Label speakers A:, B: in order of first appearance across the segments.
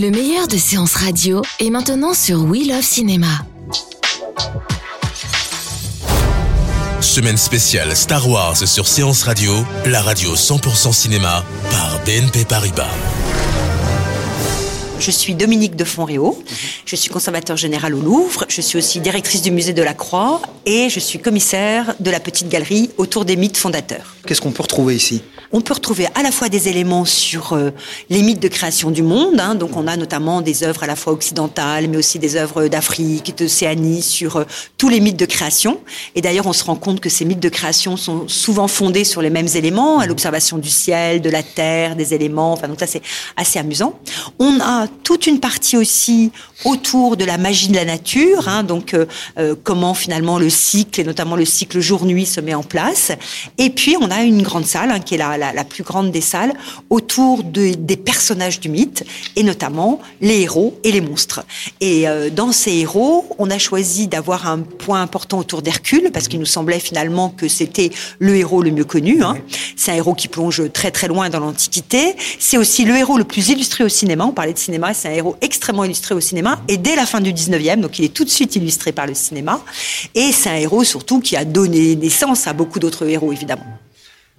A: Le meilleur de séances radio est maintenant sur We Love Cinéma.
B: Semaine spéciale Star Wars sur Séance Radio, la radio 100% cinéma par BNP Paribas.
C: Je suis Dominique de Fonréau, je suis conservateur général au Louvre, je suis aussi directrice du musée de la Croix et je suis commissaire de la petite galerie autour des mythes fondateurs.
D: Qu'est-ce qu'on peut retrouver ici?
C: On peut retrouver à la fois des éléments sur euh, les mythes de création du monde, hein, donc on a notamment des œuvres à la fois occidentales, mais aussi des œuvres d'Afrique, d'Océanie, sur euh, tous les mythes de création. Et d'ailleurs, on se rend compte que ces mythes de création sont souvent fondés sur les mêmes éléments, à l'observation du ciel, de la terre, des éléments. Enfin, donc ça c'est assez amusant. On a toute une partie aussi autour de la magie de la nature, hein, donc euh, euh, comment finalement le cycle et notamment le cycle jour-nuit se met en place. Et puis on a une grande salle hein, qui est la, la, plus grande des salles autour de, des personnages du mythe et notamment les héros et les monstres. Et euh, dans ces héros, on a choisi d'avoir un point important autour d'Hercule parce qu'il nous semblait finalement que c'était le héros le mieux connu. Hein. C'est un héros qui plonge très très loin dans l'Antiquité. C'est aussi le héros le plus illustré au cinéma. On parlait de cinéma, c'est un héros extrêmement illustré au cinéma et dès la fin du 19e, donc il est tout de suite illustré par le cinéma. Et c'est un héros surtout qui a donné naissance à beaucoup d'autres héros évidemment.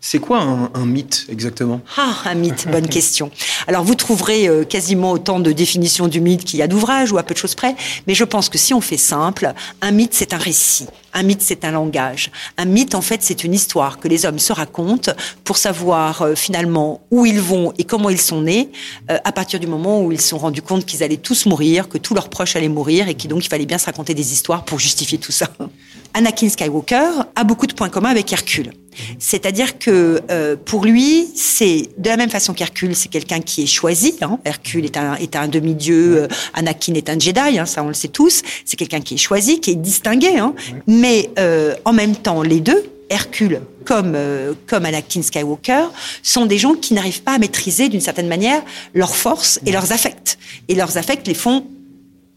D: C'est quoi un, un, mythe exactement?
C: Ah, un mythe, bonne question. Alors vous trouverez euh, quasiment autant de définitions du mythe qu'il y a d'ouvrages ou à peu de choses près, mais je pense que si on fait simple, un mythe c'est un récit, un mythe c'est un langage. Un mythe en fait c'est une histoire que les hommes se racontent pour savoir euh, finalement où ils vont et comment ils sont nés euh, à partir du moment où ils se sont rendus compte qu'ils allaient tous mourir, que tous leurs proches allaient mourir et qu'il donc il fallait bien se raconter des histoires pour justifier tout ça. Anakin Skywalker a beaucoup de points communs avec Hercule. C'est-à-dire que euh, pour lui, c'est de la même façon qu'Hercule, c'est quelqu'un qui est choisi. Hein. Hercule est un, est un demi-dieu, euh, Anakin est un Jedi, hein, ça on le sait tous. C'est quelqu'un qui est choisi, qui est distingué. Hein. Mais euh, en même temps, les deux, Hercule comme euh, comme Anakin Skywalker, sont des gens qui n'arrivent pas à maîtriser d'une certaine manière leurs forces et leurs affects. Et leurs affects les font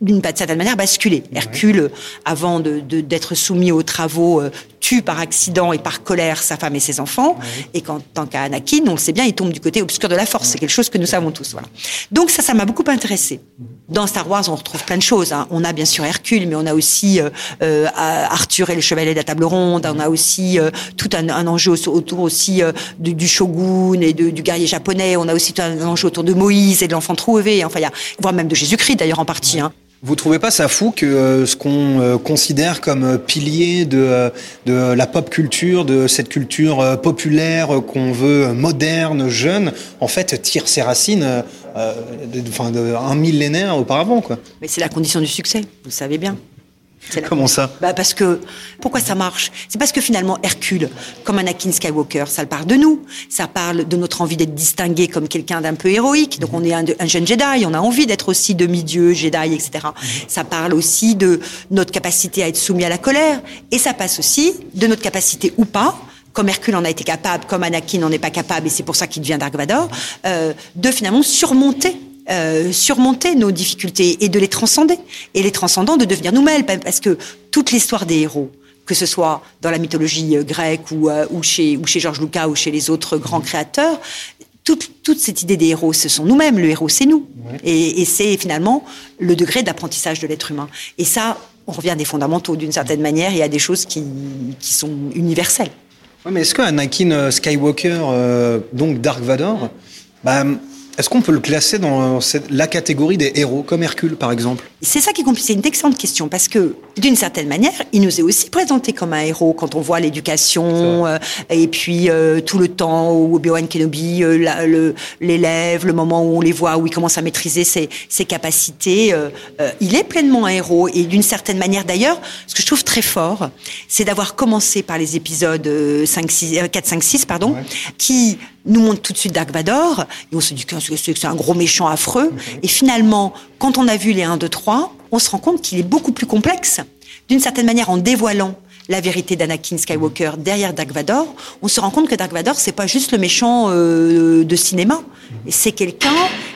C: d'une certaine manière basculer. Hercule, avant de, d'être soumis aux travaux, euh, tue par accident et par colère sa femme et ses enfants. Et quand, tant qu'à Anakin, on le sait bien, il tombe du côté obscur de la force. C'est quelque chose que nous savons tous. Voilà. Donc ça, ça m'a beaucoup intéressé. Dans Star Wars, on retrouve plein de choses. Hein. On a bien sûr Hercule, mais on a aussi euh, euh, Arthur et le Chevalier de la Table Ronde. On a aussi euh, tout un, un, enjeu autour aussi euh, du, du, shogun et de, du guerrier japonais. On a aussi tout un enjeu autour de Moïse et de l'enfant trouvé. Enfin, il y a, voire même de Jésus-Christ d'ailleurs en partie. Hein.
D: Vous trouvez pas ça fou que euh, ce qu'on euh, considère comme euh, pilier de, la pop culture, de cette culture populaire qu'on veut moderne, jeune, en fait tire ses racines de un millénaire auparavant, quoi.
C: Mais c'est la condition du succès, vous le savez bien.
D: Comment ça
C: bah Parce que pourquoi ça marche? C'est parce que finalement Hercule, comme Anakin Skywalker, ça parle de nous. Ça parle de notre envie d'être distingué comme quelqu'un d'un peu héroïque. Donc on est un, un, jeune Jedi, on a envie d'être aussi demi-dieu, Jedi, etc. Ça parle aussi de notre capacité à être soumis à la colère. Et ça passe aussi de notre capacité ou pas comme Hercule en a été capable, comme Anakin n'en est pas capable, et c'est pour ça qu'il devient Dark Vador, euh, de finalement surmonter euh, surmonter nos difficultés et de les transcender. Et les transcendant, de devenir nous-mêmes. Parce que toute l'histoire des héros, que ce soit dans la mythologie grecque ou, euh, ou, chez, ou chez Georges Lucas ou chez les autres grands créateurs, toute, toute cette idée des héros, ce sont nous-mêmes. Le héros, c'est nous. Ouais. Et, et c'est finalement le degré d'apprentissage de l'être humain. Et ça, on revient des fondamentaux d'une certaine manière. Il y a des choses qui, qui sont universelles.
D: Ouais, mais est-ce que Anakin Skywalker, euh, donc Dark Vador, bah, Est-ce qu'on peut le classer dans la catégorie des héros, comme Hercule par exemple?
C: C'est ça qui est compliqué, c'est une excellente question, parce que d'une certaine manière, il nous est aussi présenté comme un héros quand on voit l'éducation, euh, et puis euh, tout le temps où Obi-Wan Kenobi euh, l'élève, le, moment où on les voit, où il commence à maîtriser ses, ses capacités, il est pleinement un héros, et d'une certaine manière d'ailleurs, ce que je trouve très fort, c'est d'avoir commencé par les épisodes 5, 6, 4, 5, 6, pardon, qui nous montre tout de suite Dark Vador, et on se dit que c'est un gros méchant affreux. Et finalement, quand on a vu les 1, 2, 3, on se rend compte qu'il est beaucoup plus complexe. D'une certaine manière, en dévoilant la vérité d'Anakin Skywalker derrière Dark Vador, on se rend compte que Dark Vador, c'est pas juste le méchant euh, de cinéma. C'est quelqu'un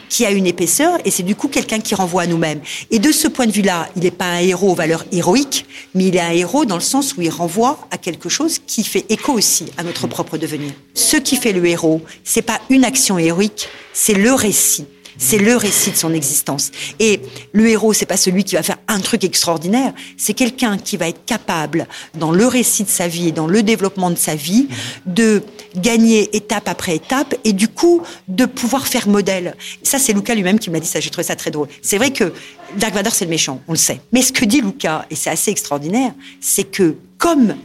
C: qui a une épaisseur et c'est du coup quelqu'un qui renvoie à nous-mêmes. Et de ce point de vue-là, il n'est pas un héros aux valeurs héroïques, mais il est un héros dans le sens où il renvoie à quelque chose qui fait écho aussi à notre propre devenir. Ce qui fait le héros, c'est pas une action héroïque, c'est le récit. C'est le récit de son existence. Et le héros, c'est pas celui qui va faire un truc extraordinaire. C'est quelqu'un qui va être capable, dans le récit de sa vie et dans le développement de sa vie, de gagner étape après étape et du coup de pouvoir faire modèle. Ça, c'est Lucas lui-même qui m'a dit ça. J'ai trouvé ça très drôle. C'est vrai que Dark Vador, c'est le méchant, on le sait. Mais ce que dit Lucas, et c'est assez extraordinaire, c'est que comme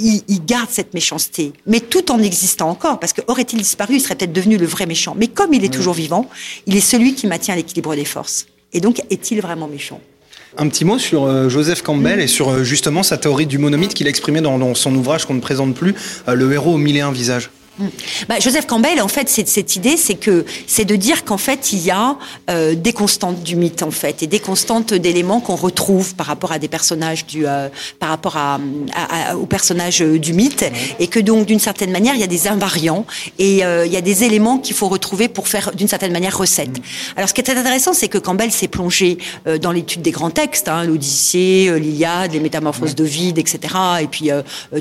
C: il, garde cette méchanceté, mais tout en existant encore, parce que aurait-il disparu, il serait peut-être devenu le vrai méchant. Mais comme il est toujours vivant, il est celui qui maintient l'équilibre des forces. Et donc, est-il vraiment méchant?
D: Un petit mot sur euh, Joseph Campbell et sur euh, justement sa théorie du monomythe qu'il a exprimée dans, son ouvrage qu'on ne présente plus, euh, Le héros aux mille et un visages.
C: Bah, Joseph Campbell, en fait, c'est cette idée, c'est que c'est de dire qu'en fait, il y a euh, des constantes du mythe, en fait, et des constantes d'éléments qu'on retrouve par rapport à des personnages du, euh, par rapport à, à, aux personnages euh, du mythe, et que donc, d'une certaine manière, il y a des invariants et euh, il y a des éléments qu'il faut retrouver pour faire, d'une certaine manière, recette. Mm. Alors, ce qui est très intéressant, c'est que Campbell s'est plongé dans l'étude des grands textes, hein, l'Odyssée, l'Iliade, les Métamorphoses d'Ovide, etc., et puis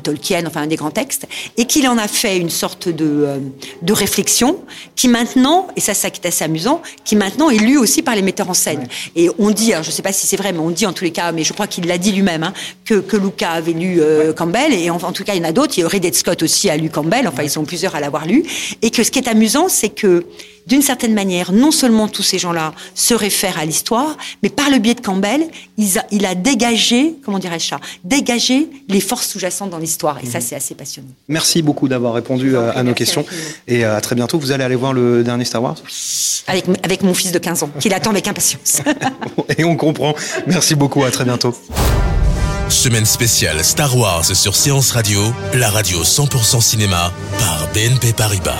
C: Tolkien, enfin, des grands textes, et qu'il en a fait une sorte de, euh, de réflexion qui maintenant, et ça, ça qui est assez amusant, qui maintenant est lu aussi par les metteurs en scène. Et on dit, alors je ne sais pas si c'est vrai, mais on dit en tous les cas, mais je crois qu'il l'a dit lui-même, hein, que, que Luca avait lu euh, Campbell, et en, en, tout cas, il y en a d'autres. Il y a Ridley Scott aussi a lu Campbell, enfin, ils sont plusieurs à l'avoir lu. Et que ce qui est amusant, c'est que d'une certaine manière, non seulement tous ces gens-là se réfèrent à l'histoire, mais par le biais de Campbell, il a, dégagé, comment dirais-je ça, dégagé les forces sous-jacentes dans l'histoire. Et ça, mhm. c'est assez passionnant.
D: Merci beaucoup d'avoir répondu euh, à, nos questions. Et euh, à très bientôt. Vous allez aller voir le dernier Star Wars?
C: Avec, avec mon fils de 15 ans, qui l'attend avec impatience.
D: Et on comprend. Merci beaucoup. À très bientôt.
B: Semaine spéciale Star Wars sur Séance Radio, la radio 100% cinéma par BNP Paribas.